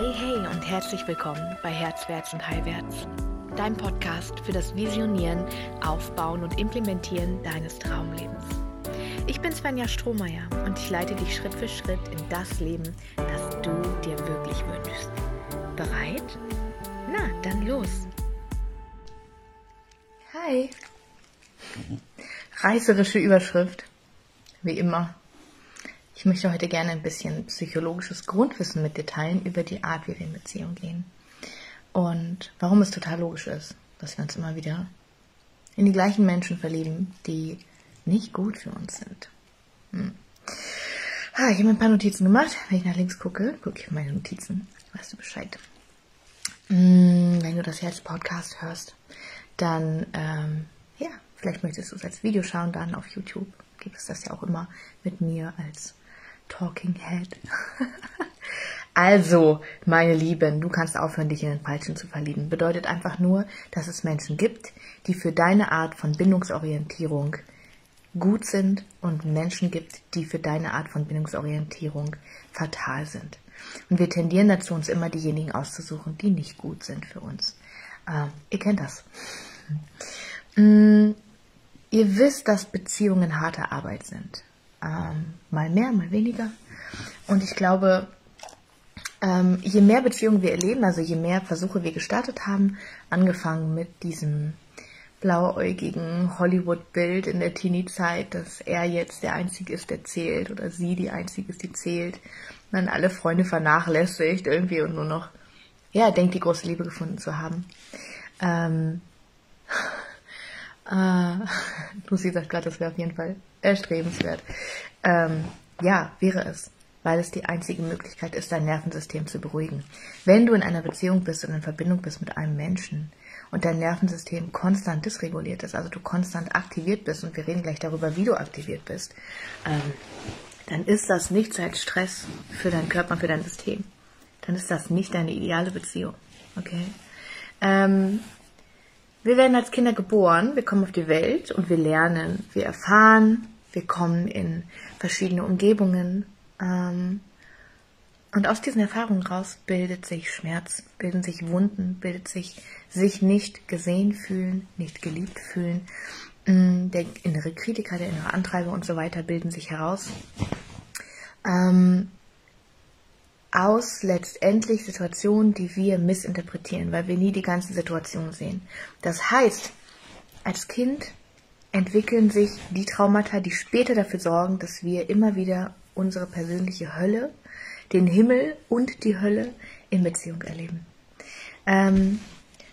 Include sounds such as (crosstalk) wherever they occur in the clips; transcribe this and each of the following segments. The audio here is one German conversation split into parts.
Hey, hey und herzlich willkommen bei Herzwärts und Heilwärts, dein Podcast für das Visionieren, Aufbauen und Implementieren deines Traumlebens. Ich bin Svenja Strohmeier und ich leite dich Schritt für Schritt in das Leben, das du dir wirklich wünschst. Bereit? Na, dann los. Hi. Reißerische Überschrift. Wie immer. Ich möchte heute gerne ein bisschen psychologisches Grundwissen mit dir teilen über die Art, wie wir in Beziehung gehen. Und warum es total logisch ist, dass wir uns immer wieder in die gleichen Menschen verlieben, die nicht gut für uns sind. Hm. Ah, ich habe mir ein paar Notizen gemacht. Wenn ich nach links gucke, gucke ich auf meine Notizen. Weißt du Bescheid. Hm, wenn du das jetzt Podcast hörst, dann, ähm, ja, vielleicht möchtest du es als Video schauen, dann auf YouTube gibt es das ja auch immer mit mir als Talking Head. (laughs) also, meine Lieben, du kannst aufhören, dich in den Falschen zu verlieben. Bedeutet einfach nur, dass es Menschen gibt, die für deine Art von Bindungsorientierung gut sind und Menschen gibt, die für deine Art von Bindungsorientierung fatal sind. Und wir tendieren dazu, uns immer diejenigen auszusuchen, die nicht gut sind für uns. Ähm, ihr kennt das. Mm, ihr wisst, dass Beziehungen harte Arbeit sind ähm, mal mehr, mal weniger. Und ich glaube, ähm, je mehr Beziehungen wir erleben, also je mehr Versuche wir gestartet haben, angefangen mit diesem blauäugigen Hollywood-Bild in der Teenie-Zeit, dass er jetzt der Einzige ist, der zählt oder sie die Einzige ist, die zählt, und dann alle Freunde vernachlässigt irgendwie und nur noch, ja, denkt, die große Liebe gefunden zu haben. Ähm, (laughs) äh, (laughs) Lucy sagt gerade, das wäre auf jeden Fall erstrebenswert. Ähm, ja, wäre es, weil es die einzige Möglichkeit ist, dein Nervensystem zu beruhigen. Wenn du in einer Beziehung bist und in Verbindung bist mit einem Menschen und dein Nervensystem konstant dysreguliert ist, also du konstant aktiviert bist, und wir reden gleich darüber, wie du aktiviert bist, ähm, dann ist das nichts als Stress für deinen Körper und für dein System. Dann ist das nicht deine ideale Beziehung. Okay? Ähm, wir werden als Kinder geboren, wir kommen auf die Welt und wir lernen, wir erfahren, wir kommen in verschiedene Umgebungen. Ähm, und aus diesen Erfahrungen raus bildet sich Schmerz, bilden sich Wunden, bildet sich sich nicht gesehen fühlen, nicht geliebt fühlen. Mm, der innere Kritiker, der innere Antreiber und so weiter bilden sich heraus. Ähm, aus letztendlich Situationen, die wir missinterpretieren, weil wir nie die ganze Situation sehen. Das heißt, als Kind entwickeln sich die Traumata, die später dafür sorgen, dass wir immer wieder unsere persönliche Hölle, den Himmel und die Hölle in Beziehung erleben. Ähm,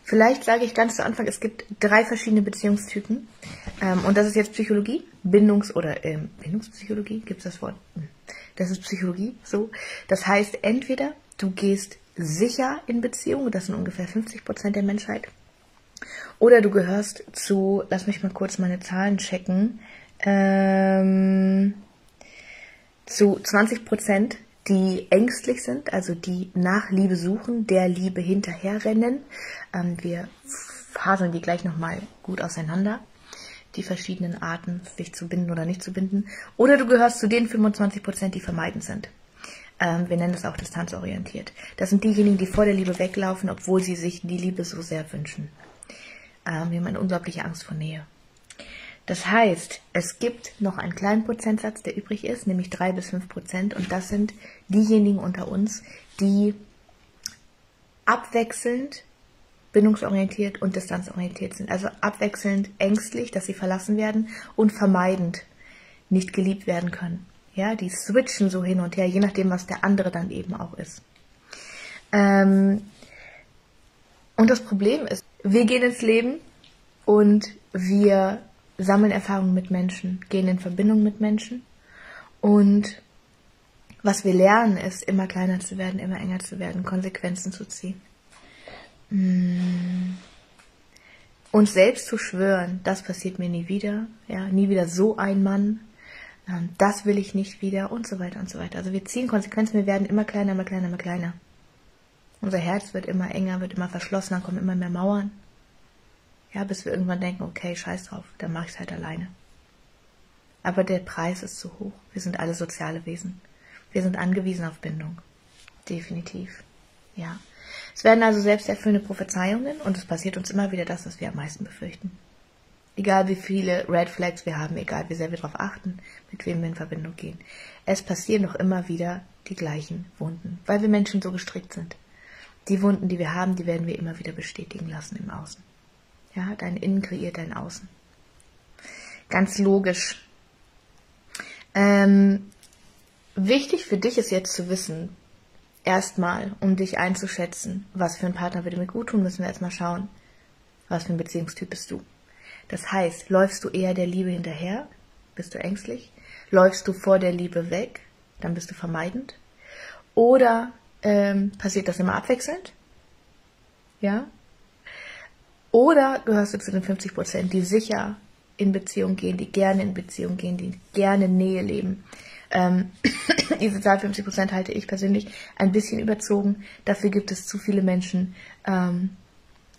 vielleicht sage ich ganz zu Anfang, es gibt drei verschiedene Beziehungstypen. Ähm, und das ist jetzt Psychologie, Bindungs- oder ähm, Bindungspsychologie, gibt es das Wort? Hm. Das ist Psychologie, so. Das heißt, entweder du gehst sicher in Beziehungen, das sind ungefähr 50 Prozent der Menschheit, oder du gehörst zu, lass mich mal kurz meine Zahlen checken, ähm, zu 20 Prozent, die ängstlich sind, also die nach Liebe suchen, der Liebe hinterherrennen. Ähm, wir faseln die gleich nochmal gut auseinander die verschiedenen Arten, sich zu binden oder nicht zu binden. Oder du gehörst zu den 25 Prozent, die vermeidend sind. Ähm, wir nennen das auch distanzorientiert. Das sind diejenigen, die vor der Liebe weglaufen, obwohl sie sich die Liebe so sehr wünschen. Ähm, wir haben eine unglaubliche Angst vor Nähe. Das heißt, es gibt noch einen kleinen Prozentsatz, der übrig ist, nämlich drei bis fünf Prozent. Und das sind diejenigen unter uns, die abwechselnd bindungsorientiert und distanzorientiert sind. Also abwechselnd ängstlich, dass sie verlassen werden und vermeidend nicht geliebt werden können. Ja, die switchen so hin und her, je nachdem, was der andere dann eben auch ist. Ähm und das Problem ist, wir gehen ins Leben und wir sammeln Erfahrungen mit Menschen, gehen in Verbindung mit Menschen und was wir lernen, ist immer kleiner zu werden, immer enger zu werden, Konsequenzen zu ziehen. Mm. uns selbst zu schwören, das passiert mir nie wieder, ja, nie wieder so ein Mann, ähm, das will ich nicht wieder und so weiter und so weiter. Also wir ziehen Konsequenzen, wir werden immer kleiner, immer kleiner, immer kleiner. Unser Herz wird immer enger, wird immer verschlossener, kommen immer mehr Mauern. Ja, bis wir irgendwann denken, okay, scheiß drauf, dann mach ich's halt alleine. Aber der Preis ist zu hoch. Wir sind alle soziale Wesen. Wir sind angewiesen auf Bindung. Definitiv. Ja. Es werden also selbsterfüllende Prophezeiungen und es passiert uns immer wieder das, was wir am meisten befürchten. Egal wie viele Red Flags wir haben, egal wie sehr wir darauf achten, mit wem wir in Verbindung gehen. Es passieren doch immer wieder die gleichen Wunden, weil wir Menschen so gestrickt sind. Die Wunden, die wir haben, die werden wir immer wieder bestätigen lassen im Außen. Ja, dein Innen kreiert dein Außen. Ganz logisch. Ähm, wichtig für dich ist jetzt zu wissen, erstmal, um dich einzuschätzen, was für ein Partner würde mir gut tun, müssen wir erstmal schauen, was für ein Beziehungstyp bist du. Das heißt, läufst du eher der Liebe hinterher, bist du ängstlich? Läufst du vor der Liebe weg, dann bist du vermeidend? Oder ähm, passiert das immer abwechselnd? Ja? Oder gehörst du zu den 50 Prozent, die sicher in Beziehung gehen, die gerne in Beziehung gehen, die gerne Nähe leben. Ähm, (coughs) diese Zahl 50 Prozent halte ich persönlich ein bisschen überzogen. Dafür gibt es zu viele Menschen, ähm,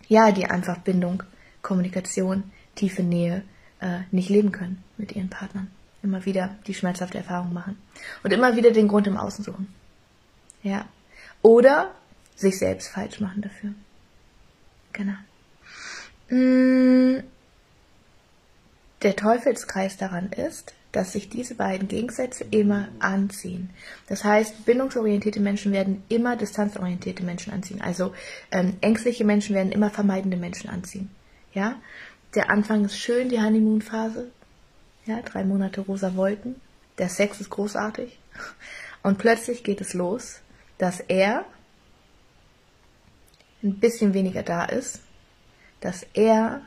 ja, die einfach Bindung, Kommunikation, tiefe Nähe äh, nicht leben können mit ihren Partnern. Immer wieder die schmerzhafte Erfahrung machen und immer wieder den Grund im Außen suchen. Ja. Oder sich selbst falsch machen dafür. Genau. Mmh der Teufelskreis daran ist, dass sich diese beiden Gegensätze immer anziehen. Das heißt, bindungsorientierte Menschen werden immer distanzorientierte Menschen anziehen. Also ähm, ängstliche Menschen werden immer vermeidende Menschen anziehen. Ja, der Anfang ist schön, die Honeymoon-Phase. Ja, drei Monate rosa Wolken. Der Sex ist großartig. Und plötzlich geht es los, dass er ein bisschen weniger da ist, dass er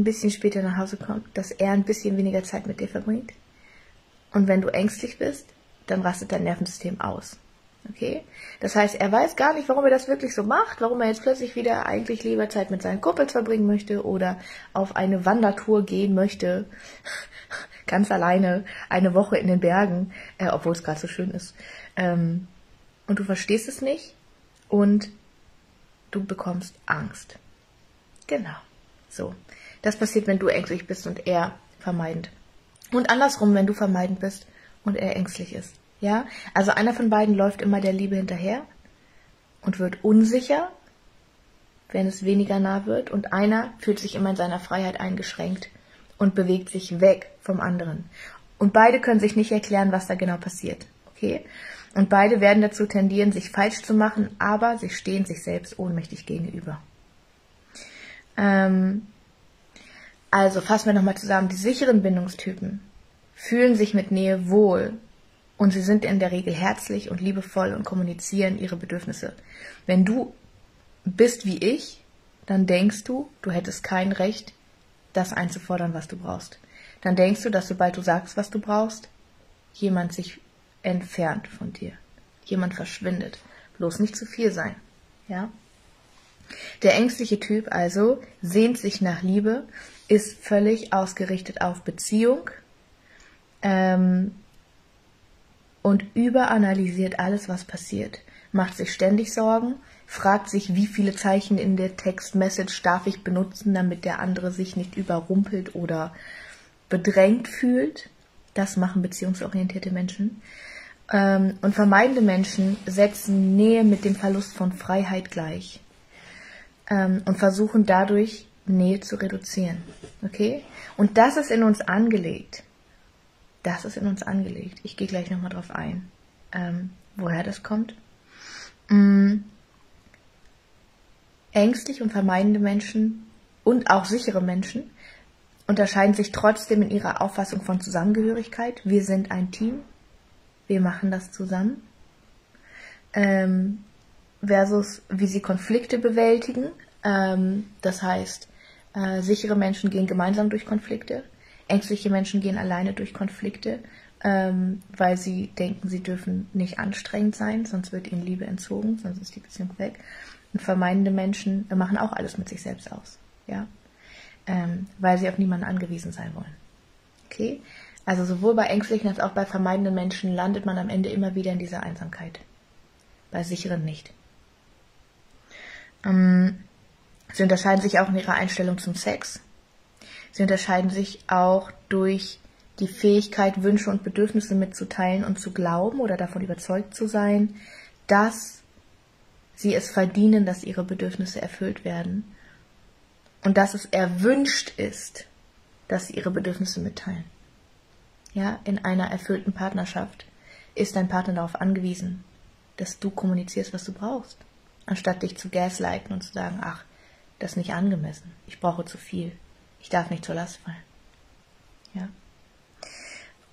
ein bisschen später nach Hause kommt, dass er ein bisschen weniger Zeit mit dir verbringt. Und wenn du ängstlich bist, dann rastet dein Nervensystem aus. Okay? Das heißt, er weiß gar nicht, warum er das wirklich so macht, warum er jetzt plötzlich wieder eigentlich lieber Zeit mit seinen Kumpels verbringen möchte oder auf eine Wandertour gehen möchte, (laughs) ganz alleine, eine Woche in den Bergen, äh, obwohl es gerade so schön ist. Ähm, und du verstehst es nicht und du bekommst Angst. Genau. So. Das passiert, wenn du ängstlich bist und er vermeidend. Und andersrum, wenn du vermeidend bist und er ängstlich ist. Ja? Also einer von beiden läuft immer der Liebe hinterher und wird unsicher, wenn es weniger nah wird. Und einer fühlt sich immer in seiner Freiheit eingeschränkt und bewegt sich weg vom anderen. Und beide können sich nicht erklären, was da genau passiert. Okay? Und beide werden dazu tendieren, sich falsch zu machen, aber sie stehen sich selbst ohnmächtig gegenüber. Ähm, also fassen wir nochmal zusammen. Die sicheren Bindungstypen fühlen sich mit Nähe wohl und sie sind in der Regel herzlich und liebevoll und kommunizieren ihre Bedürfnisse. Wenn du bist wie ich, dann denkst du, du hättest kein Recht, das einzufordern, was du brauchst. Dann denkst du, dass sobald du sagst, was du brauchst, jemand sich entfernt von dir. Jemand verschwindet. Bloß nicht zu viel sein. Ja? Der ängstliche Typ also sehnt sich nach Liebe, ist völlig ausgerichtet auf Beziehung ähm, und überanalysiert alles, was passiert. Macht sich ständig Sorgen, fragt sich, wie viele Zeichen in der Textmessage darf ich benutzen, damit der andere sich nicht überrumpelt oder bedrängt fühlt. Das machen beziehungsorientierte Menschen. Ähm, und vermeidende Menschen setzen Nähe mit dem Verlust von Freiheit gleich ähm, und versuchen dadurch Nähe zu reduzieren. Okay? Und das ist in uns angelegt. Das ist in uns angelegt. Ich gehe gleich nochmal drauf ein, ähm, woher das kommt. Ähm, ängstlich und vermeidende Menschen und auch sichere Menschen unterscheiden sich trotzdem in ihrer Auffassung von Zusammengehörigkeit. Wir sind ein Team. Wir machen das zusammen. Ähm, versus wie sie Konflikte bewältigen. Ähm, das heißt, äh, sichere Menschen gehen gemeinsam durch Konflikte. Ängstliche Menschen gehen alleine durch Konflikte, ähm, weil sie denken, sie dürfen nicht anstrengend sein, sonst wird ihnen Liebe entzogen, sonst ist die Beziehung weg. Und vermeidende Menschen machen auch alles mit sich selbst aus, ja, ähm, weil sie auf niemanden angewiesen sein wollen. Okay, also sowohl bei ängstlichen als auch bei vermeidenden Menschen landet man am Ende immer wieder in dieser Einsamkeit. Bei sicheren nicht. Ähm, Sie unterscheiden sich auch in ihrer Einstellung zum Sex. Sie unterscheiden sich auch durch die Fähigkeit, Wünsche und Bedürfnisse mitzuteilen und zu glauben oder davon überzeugt zu sein, dass sie es verdienen, dass ihre Bedürfnisse erfüllt werden und dass es erwünscht ist, dass sie ihre Bedürfnisse mitteilen. Ja, in einer erfüllten Partnerschaft ist dein Partner darauf angewiesen, dass du kommunizierst, was du brauchst, anstatt dich zu gaslighten und zu sagen, ach, das ist nicht angemessen, ich brauche zu viel, ich darf nicht zur Last fallen. Ja.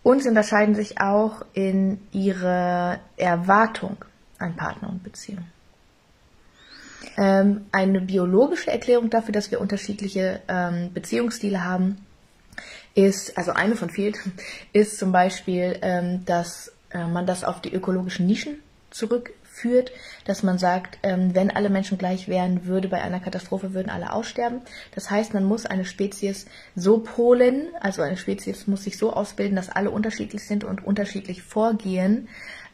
Und sie unterscheiden sich auch in ihrer Erwartung an Partner und Beziehung. Ähm, eine biologische Erklärung dafür, dass wir unterschiedliche ähm, Beziehungsstile haben, ist, also eine von vielen, (laughs) ist zum Beispiel, ähm, dass äh, man das auf die ökologischen Nischen zurückführt, dass man sagt, ähm, wenn alle Menschen gleich wären, würde bei einer Katastrophe würden alle aussterben. Das heißt, man muss eine Spezies so polen, also eine Spezies muss sich so ausbilden, dass alle unterschiedlich sind und unterschiedlich vorgehen.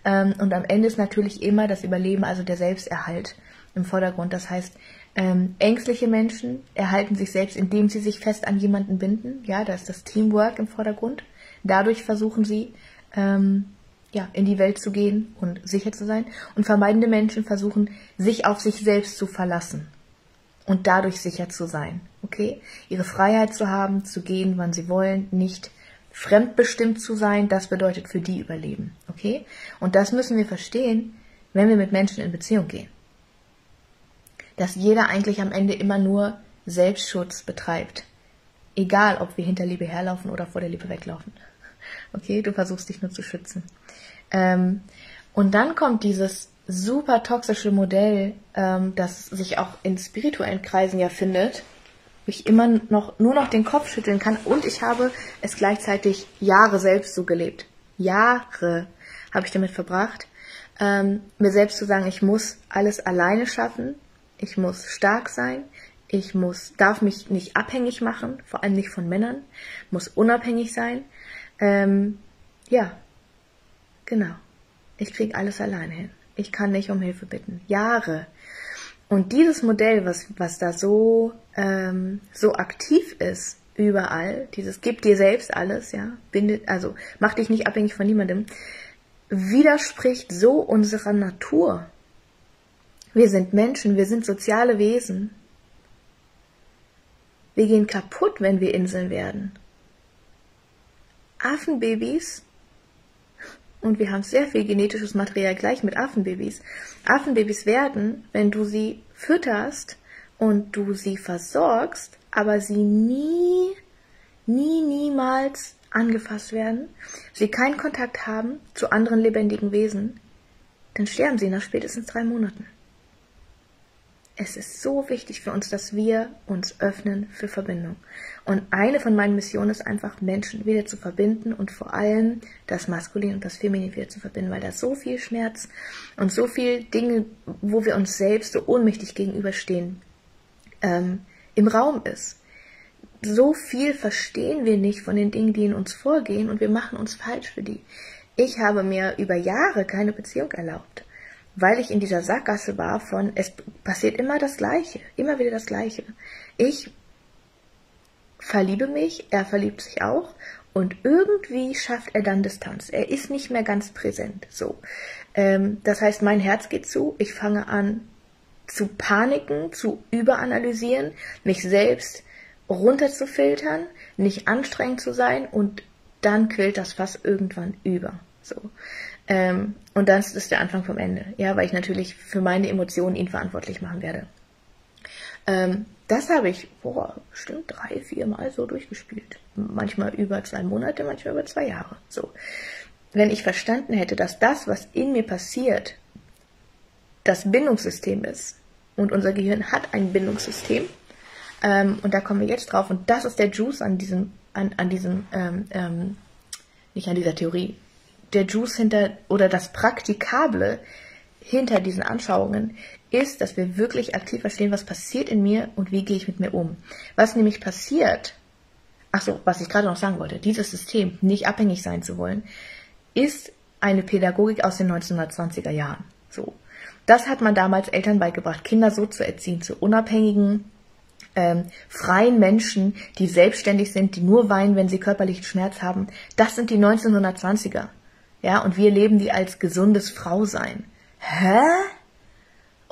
Ähm, und am Ende ist natürlich immer das Überleben, also der Selbsterhalt im Vordergrund. Das heißt, ähm, ängstliche Menschen erhalten sich selbst, indem sie sich fest an jemanden binden. Ja, da ist das Teamwork im Vordergrund. Dadurch versuchen sie, ähm, ja, in die Welt zu gehen und sicher zu sein. Und vermeidende Menschen versuchen, sich auf sich selbst zu verlassen und dadurch sicher zu sein. Okay? Ihre Freiheit zu haben, zu gehen, wann sie wollen, nicht fremdbestimmt zu sein, das bedeutet für die Überleben. Okay? Und das müssen wir verstehen, wenn wir mit Menschen in Beziehung gehen dass jeder eigentlich am Ende immer nur Selbstschutz betreibt. Egal, ob wir hinter Liebe herlaufen oder vor der Liebe weglaufen. Okay, du versuchst dich nur zu schützen. Ähm, und dann kommt dieses super toxische Modell, ähm, das sich auch in spirituellen Kreisen ja findet, wo ich immer noch nur noch den Kopf schütteln kann und ich habe es gleichzeitig Jahre selbst so gelebt. Jahre habe ich damit verbracht, ähm, mir selbst zu sagen, ich muss alles alleine schaffen, ich muss stark sein, ich muss, darf mich nicht abhängig machen, vor allem nicht von Männern, muss unabhängig sein. Ähm, ja, genau. Ich krieg alles alleine hin. Ich kann nicht um Hilfe bitten. Jahre. Und dieses Modell, was, was da so, ähm, so aktiv ist, überall, dieses gib dir selbst alles, ja, bindet, also mach dich nicht abhängig von niemandem, widerspricht so unserer Natur. Wir sind Menschen, wir sind soziale Wesen. Wir gehen kaputt, wenn wir Inseln werden. Affenbabys, und wir haben sehr viel genetisches Material gleich mit Affenbabys. Affenbabys werden, wenn du sie fütterst und du sie versorgst, aber sie nie, nie, niemals angefasst werden, sie keinen Kontakt haben zu anderen lebendigen Wesen, dann sterben sie nach spätestens drei Monaten. Es ist so wichtig für uns, dass wir uns öffnen für Verbindung. Und eine von meinen Missionen ist einfach, Menschen wieder zu verbinden und vor allem das Maskulin und das Feminin wieder zu verbinden, weil da so viel Schmerz und so viel Dinge, wo wir uns selbst so ohnmächtig gegenüberstehen, ähm, im Raum ist. So viel verstehen wir nicht von den Dingen, die in uns vorgehen und wir machen uns falsch für die. Ich habe mir über Jahre keine Beziehung erlaubt weil ich in dieser Sackgasse war von, es passiert immer das Gleiche, immer wieder das Gleiche. Ich verliebe mich, er verliebt sich auch und irgendwie schafft er dann Distanz. Er ist nicht mehr ganz präsent. So, ähm, das heißt, mein Herz geht zu. Ich fange an zu paniken, zu überanalysieren, mich selbst runterzufiltern, nicht anstrengend zu sein und dann quillt das Fass irgendwann über. So. Ähm, und das ist der Anfang vom Ende. Ja, weil ich natürlich für meine Emotionen ihn verantwortlich machen werde. Ähm, das habe ich, boah, bestimmt drei, vier Mal so durchgespielt. Manchmal über zwei Monate, manchmal über zwei Jahre. So. Wenn ich verstanden hätte, dass das, was in mir passiert, das Bindungssystem ist, und unser Gehirn hat ein Bindungssystem, ähm, und da kommen wir jetzt drauf, und das ist der Juice an diesem, an, an diesem, ähm, ähm, nicht an dieser Theorie, der Juice hinter oder das Praktikable hinter diesen Anschauungen ist, dass wir wirklich aktiv verstehen, was passiert in mir und wie gehe ich mit mir um. Was nämlich passiert, ach so, was ich gerade noch sagen wollte, dieses System, nicht abhängig sein zu wollen, ist eine Pädagogik aus den 1920er Jahren. So. Das hat man damals Eltern beigebracht, Kinder so zu erziehen, zu unabhängigen, ähm, freien Menschen, die selbstständig sind, die nur weinen, wenn sie körperlichen Schmerz haben. Das sind die 1920er. Ja, und wir leben die als gesundes Frausein. Hä?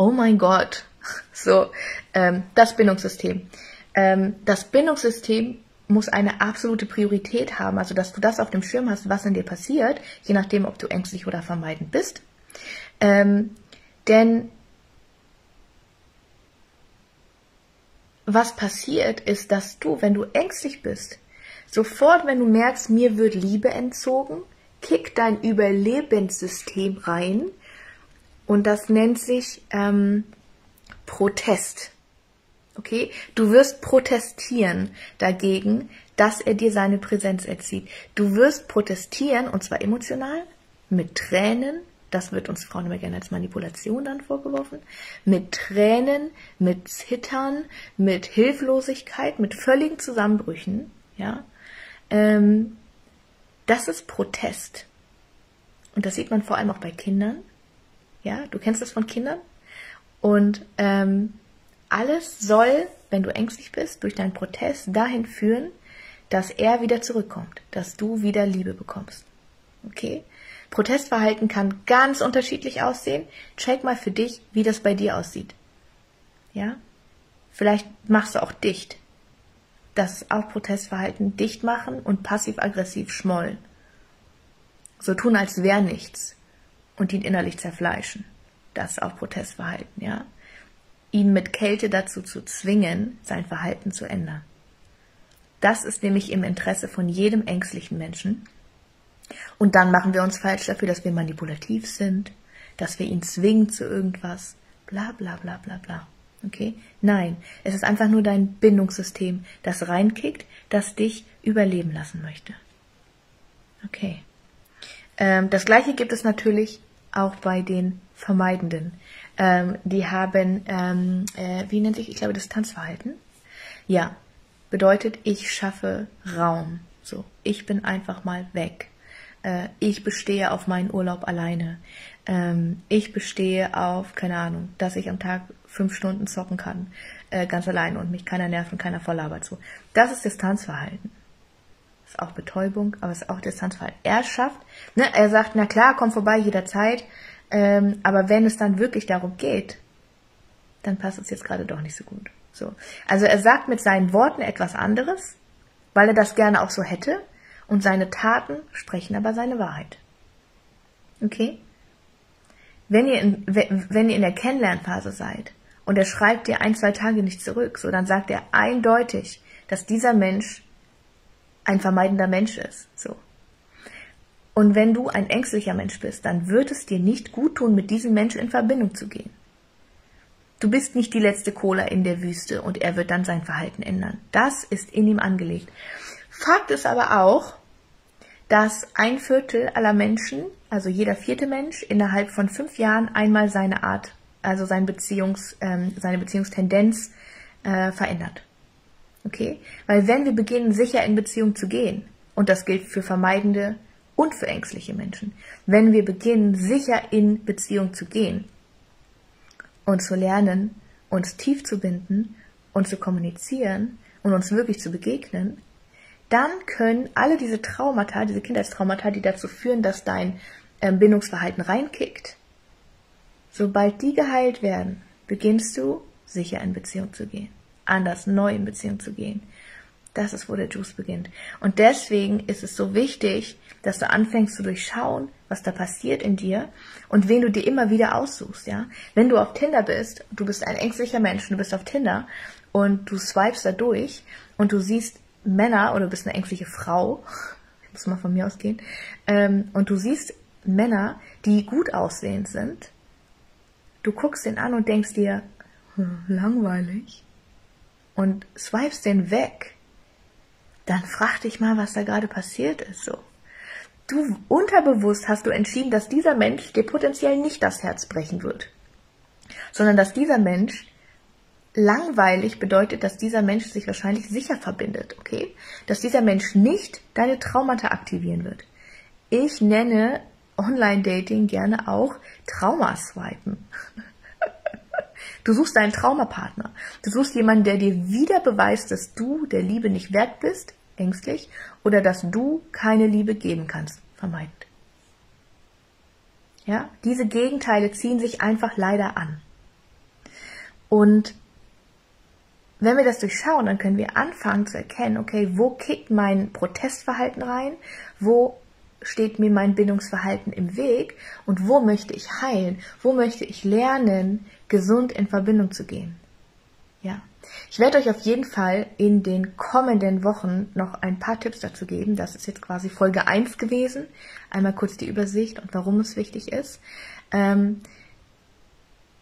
oh mein Gott, (laughs) so, ähm, das Bindungssystem. Ähm, das Bindungssystem muss eine absolute Priorität haben, also dass du das auf dem Schirm hast, was in dir passiert, je nachdem, ob du ängstlich oder vermeidend bist. Ähm, denn was passiert ist, dass du, wenn du ängstlich bist, sofort, wenn du merkst, mir wird Liebe entzogen, kickt dein Überlebenssystem rein und das nennt sich ähm, Protest. Okay? Du wirst protestieren dagegen, dass er dir seine Präsenz erzieht. Du wirst protestieren, und zwar emotional, mit Tränen, das wird uns Frauen immer gerne als Manipulation dann vorgeworfen, mit Tränen, mit Zittern, mit Hilflosigkeit, mit völligen Zusammenbrüchen, ja. Ähm, das ist Protest. Und das sieht man vor allem auch bei Kindern. Ja, du kennst das von Kindern. Und ähm, alles soll, wenn du ängstlich bist, durch deinen Protest dahin führen, dass er wieder zurückkommt, dass du wieder Liebe bekommst. Okay? Protestverhalten kann ganz unterschiedlich aussehen. Check mal für dich, wie das bei dir aussieht. Ja? Vielleicht machst du auch dicht. Das ist auch Protestverhalten. Dicht machen und passiv-aggressiv schmollen. So tun, als wäre nichts. Und ihn innerlich zerfleischen. Das ist auch Protestverhalten, ja? ihn mit Kälte dazu zu zwingen, sein Verhalten zu ändern. Das ist nämlich im Interesse von jedem ängstlichen Menschen. Und dann machen wir uns falsch dafür, dass wir manipulativ sind, dass wir ihn zwingen zu irgendwas, bla bla bla bla bla. Okay? Nein, es ist einfach nur dein Bindungssystem, das reinkickt, das dich überleben lassen möchte. Okay. Ähm, das gleiche gibt es natürlich auch bei den Vermeidenden. Ähm, die haben, ähm, äh, wie nennt sich, ich glaube, Distanzverhalten. Ja, bedeutet, ich schaffe Raum. So, ich bin einfach mal weg. Äh, ich bestehe auf meinen Urlaub alleine. Ähm, ich bestehe auf, keine Ahnung, dass ich am Tag fünf Stunden zocken kann, äh, ganz allein und mich keiner nervt und keiner voll labert so. Das ist Distanzverhalten. Ist auch Betäubung, aber ist auch Distanzverhalten. Er schafft, ne, er sagt, na klar, komm vorbei jederzeit, ähm, aber wenn es dann wirklich darum geht, dann passt es jetzt gerade doch nicht so gut. So. Also er sagt mit seinen Worten etwas anderes, weil er das gerne auch so hätte, und seine Taten sprechen aber seine Wahrheit. Okay? Wenn ihr in, wenn ihr in der Kennenlernphase seid und er schreibt dir ein, zwei Tage nicht zurück, so dann sagt er eindeutig, dass dieser Mensch ein vermeidender Mensch ist. So. Und wenn du ein ängstlicher Mensch bist, dann wird es dir nicht gut tun, mit diesem Menschen in Verbindung zu gehen. Du bist nicht die letzte Cola in der Wüste und er wird dann sein Verhalten ändern. Das ist in ihm angelegt. Fakt ist aber auch, dass ein Viertel aller Menschen, also jeder vierte Mensch, innerhalb von fünf Jahren einmal seine Art, also sein Beziehungs, ähm, seine Beziehungstendenz äh, verändert. Okay? Weil wenn wir beginnen, sicher in Beziehung zu gehen, und das gilt für vermeidende und für ängstliche Menschen. Wenn wir beginnen, sicher in Beziehung zu gehen und zu lernen, uns tief zu binden und zu kommunizieren und uns wirklich zu begegnen, dann können alle diese Traumata, diese Kindheitstraumata, die dazu führen, dass dein ähm, Bindungsverhalten reinkickt, sobald die geheilt werden, beginnst du sicher in Beziehung zu gehen, anders neu in Beziehung zu gehen, das ist, wo der Juice beginnt. Und deswegen ist es so wichtig, dass du anfängst zu durchschauen, was da passiert in dir und wen du dir immer wieder aussuchst, ja. Wenn du auf Tinder bist, du bist ein ängstlicher Mensch, du bist auf Tinder und du swipest da durch und du siehst Männer oder du bist eine ängstliche Frau, ich muss mal von mir ausgehen, ähm, und du siehst Männer, die gut aussehend sind, du guckst den an und denkst dir, hm, langweilig, und swipest den weg dann frag dich mal, was da gerade passiert ist, so. Du, unterbewusst hast du entschieden, dass dieser Mensch dir potenziell nicht das Herz brechen wird, sondern dass dieser Mensch langweilig bedeutet, dass dieser Mensch sich wahrscheinlich sicher verbindet, okay? Dass dieser Mensch nicht deine Traumata aktivieren wird. Ich nenne Online-Dating gerne auch Traumaswipen. (laughs) Du suchst deinen Traumapartner. Du suchst jemanden, der dir wieder beweist, dass du der Liebe nicht wert bist, ängstlich, oder dass du keine Liebe geben kannst, vermeidend. Ja, diese Gegenteile ziehen sich einfach leider an. Und wenn wir das durchschauen, dann können wir anfangen zu erkennen, okay, wo kickt mein Protestverhalten rein, wo steht mir mein Bindungsverhalten im Weg und wo möchte ich heilen, wo möchte ich lernen, gesund in Verbindung zu gehen. Ja. Ich werde euch auf jeden Fall in den kommenden Wochen noch ein paar Tipps dazu geben. Das ist jetzt quasi Folge 1 gewesen. Einmal kurz die Übersicht und warum es wichtig ist. Ähm,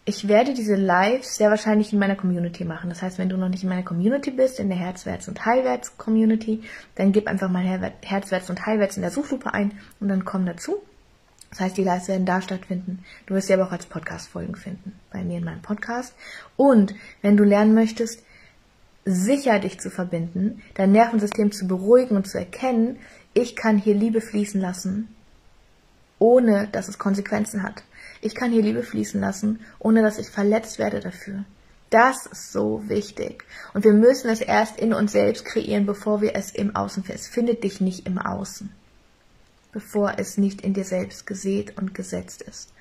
ich werde diese Lives sehr wahrscheinlich in meiner Community machen. Das heißt, wenn du noch nicht in meiner Community bist, in der Herzwärts- und Heilwärts-Community, dann gib einfach mal Herzwärts und Heilwärts in der Suchlupe ein und dann komm dazu. Das heißt, die Lives werden da stattfinden. Du wirst sie aber auch als Podcast-Folgen finden, bei mir in meinem Podcast. Und wenn du lernen möchtest, sicher dich zu verbinden, dein Nervensystem zu beruhigen und zu erkennen, ich kann hier Liebe fließen lassen, ohne dass es Konsequenzen hat. Ich kann hier Liebe fließen lassen, ohne dass ich verletzt werde dafür. Das ist so wichtig. Und wir müssen es erst in uns selbst kreieren, bevor wir es im Außen finden. Es findet dich nicht im Außen, bevor es nicht in dir selbst gesät und gesetzt ist.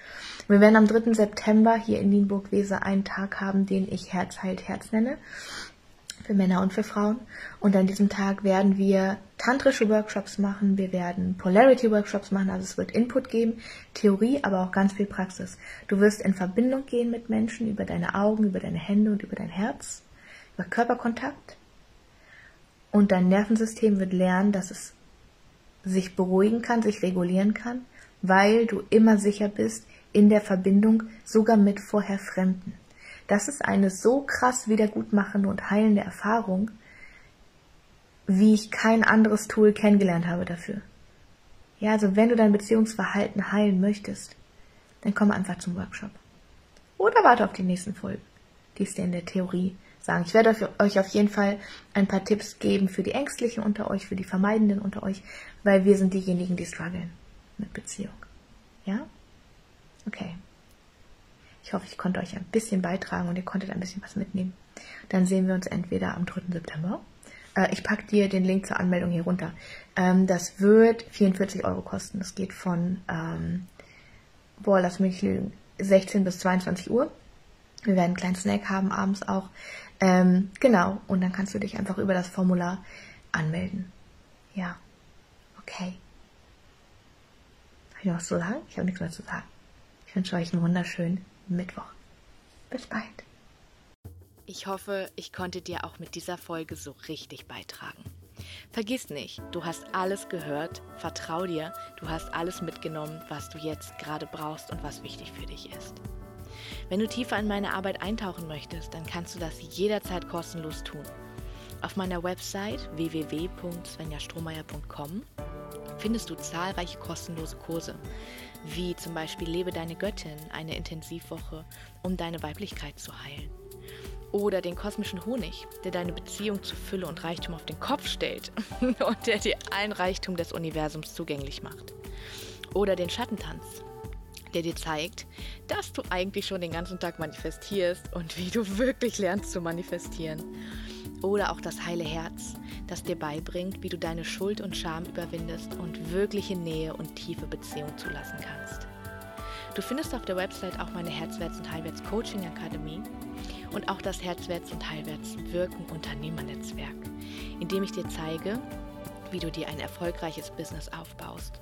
Wir werden am 3. September hier in Nienburg-Weser einen Tag haben, den ich Herz heilt Herz nenne für Männer und für Frauen. Und an diesem Tag werden wir tantrische Workshops machen, wir werden Polarity Workshops machen, also es wird Input geben, Theorie, aber auch ganz viel Praxis. Du wirst in Verbindung gehen mit Menschen über deine Augen, über deine Hände und über dein Herz, über Körperkontakt. Und dein Nervensystem wird lernen, dass es sich beruhigen kann, sich regulieren kann, weil du immer sicher bist in der Verbindung, sogar mit vorher Fremden. Das ist eine so krass wiedergutmachende und heilende Erfahrung, wie ich kein anderes Tool kennengelernt habe dafür. Ja, also wenn du dein Beziehungsverhalten heilen möchtest, dann komm einfach zum Workshop. Oder warte auf die nächsten Folgen, die es dir in der Theorie sagen. Ich werde euch auf jeden Fall ein paar Tipps geben für die Ängstlichen unter euch, für die Vermeidenden unter euch, weil wir sind diejenigen, die strugglen mit Beziehung. Ja? Okay. Ich hoffe, ich konnte euch ein bisschen beitragen und ihr konntet ein bisschen was mitnehmen. Dann sehen wir uns entweder am 3. September. Äh, ich packe dir den Link zur Anmeldung hier runter. Ähm, das wird 44 Euro kosten. Das geht von, ähm, boah, lass mich lügen, 16 bis 22 Uhr. Wir werden einen kleinen Snack haben abends auch. Ähm, genau, und dann kannst du dich einfach über das Formular anmelden. Ja, okay. Habe ich noch was zu sagen? Ich habe nichts mehr zu sagen. Ich wünsche euch einen wunderschönen Mittwoch. Bis bald. Ich hoffe, ich konnte dir auch mit dieser Folge so richtig beitragen. Vergiss nicht, du hast alles gehört, vertrau dir, du hast alles mitgenommen, was du jetzt gerade brauchst und was wichtig für dich ist. Wenn du tiefer in meine Arbeit eintauchen möchtest, dann kannst du das jederzeit kostenlos tun. Auf meiner Website www.svenjastrohmeier.com findest du zahlreiche kostenlose Kurse, wie zum Beispiel Lebe deine Göttin, eine Intensivwoche, um deine Weiblichkeit zu heilen. Oder den kosmischen Honig, der deine Beziehung zu Fülle und Reichtum auf den Kopf stellt (laughs) und der dir allen Reichtum des Universums zugänglich macht. Oder den Schattentanz, der dir zeigt, dass du eigentlich schon den ganzen Tag manifestierst und wie du wirklich lernst zu manifestieren. Oder auch das heile Herz, das dir beibringt, wie du deine Schuld und Scham überwindest und wirkliche Nähe und tiefe Beziehung zulassen kannst. Du findest auf der Website auch meine Herzwärts- und Heilwärts Coaching Akademie und auch das Herzwärts- und Heilwärts Wirken Unternehmernetzwerk, in dem ich dir zeige, wie du dir ein erfolgreiches Business aufbaust.